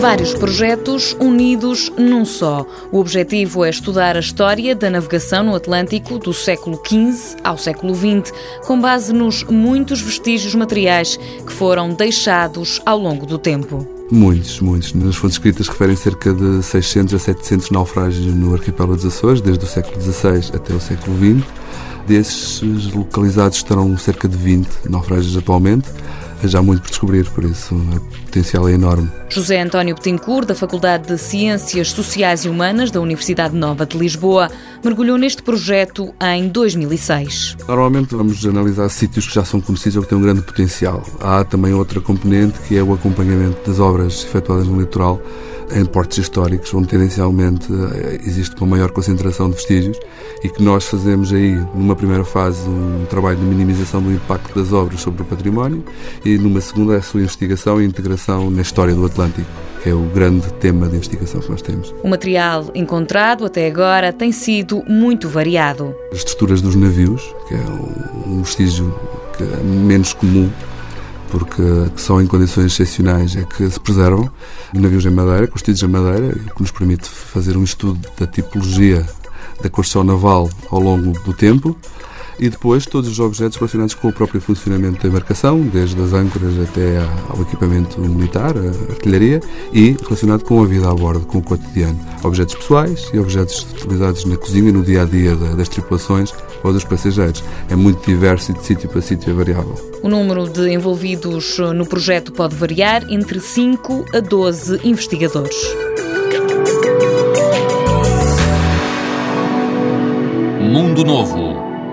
Vários projetos unidos num só. O objetivo é estudar a história da navegação no Atlântico do século XV ao século XX, com base nos muitos vestígios materiais que foram deixados ao longo do tempo. Muitos, muitos. Nas fontes escritas referem cerca de 600 a 700 naufrágios no arquipélago dos Açores, desde o século XVI até o século XX. Desses localizados estarão cerca de 20 naufrágios atualmente já muito por descobrir, por isso o potencial é enorme. José António Betancourt, da Faculdade de Ciências Sociais e Humanas da Universidade Nova de Lisboa, mergulhou neste projeto em 2006. Normalmente vamos analisar sítios que já são conhecidos ou que têm um grande potencial. Há também outra componente que é o acompanhamento das obras efetuadas no litoral em portos históricos, onde tendencialmente eh, existe uma maior concentração de vestígios e que nós fazemos aí, numa primeira fase, um trabalho de minimização do impacto das obras sobre o património e numa segunda a sua investigação e integração na história do Atlântico, é o grande tema de investigação que nós temos. O material encontrado até agora tem sido muito variado. As estruturas dos navios, que é um vestígio que é menos comum porque só em condições excepcionais é que se preservam navios em madeira, construídos em madeira, o que nos permite fazer um estudo da tipologia da construção naval ao longo do tempo e depois todos os objetos relacionados com o próprio funcionamento da embarcação, desde as âncoras até ao equipamento militar, a artilharia, e relacionado com a vida a bordo, com o cotidiano. Objetos pessoais e objetos utilizados na cozinha e no dia a dia das tripulações ou dos passageiros. É muito diverso e de sítio para sítio é variável. O número de envolvidos no projeto pode variar entre 5 a 12 investigadores. Mundo Novo,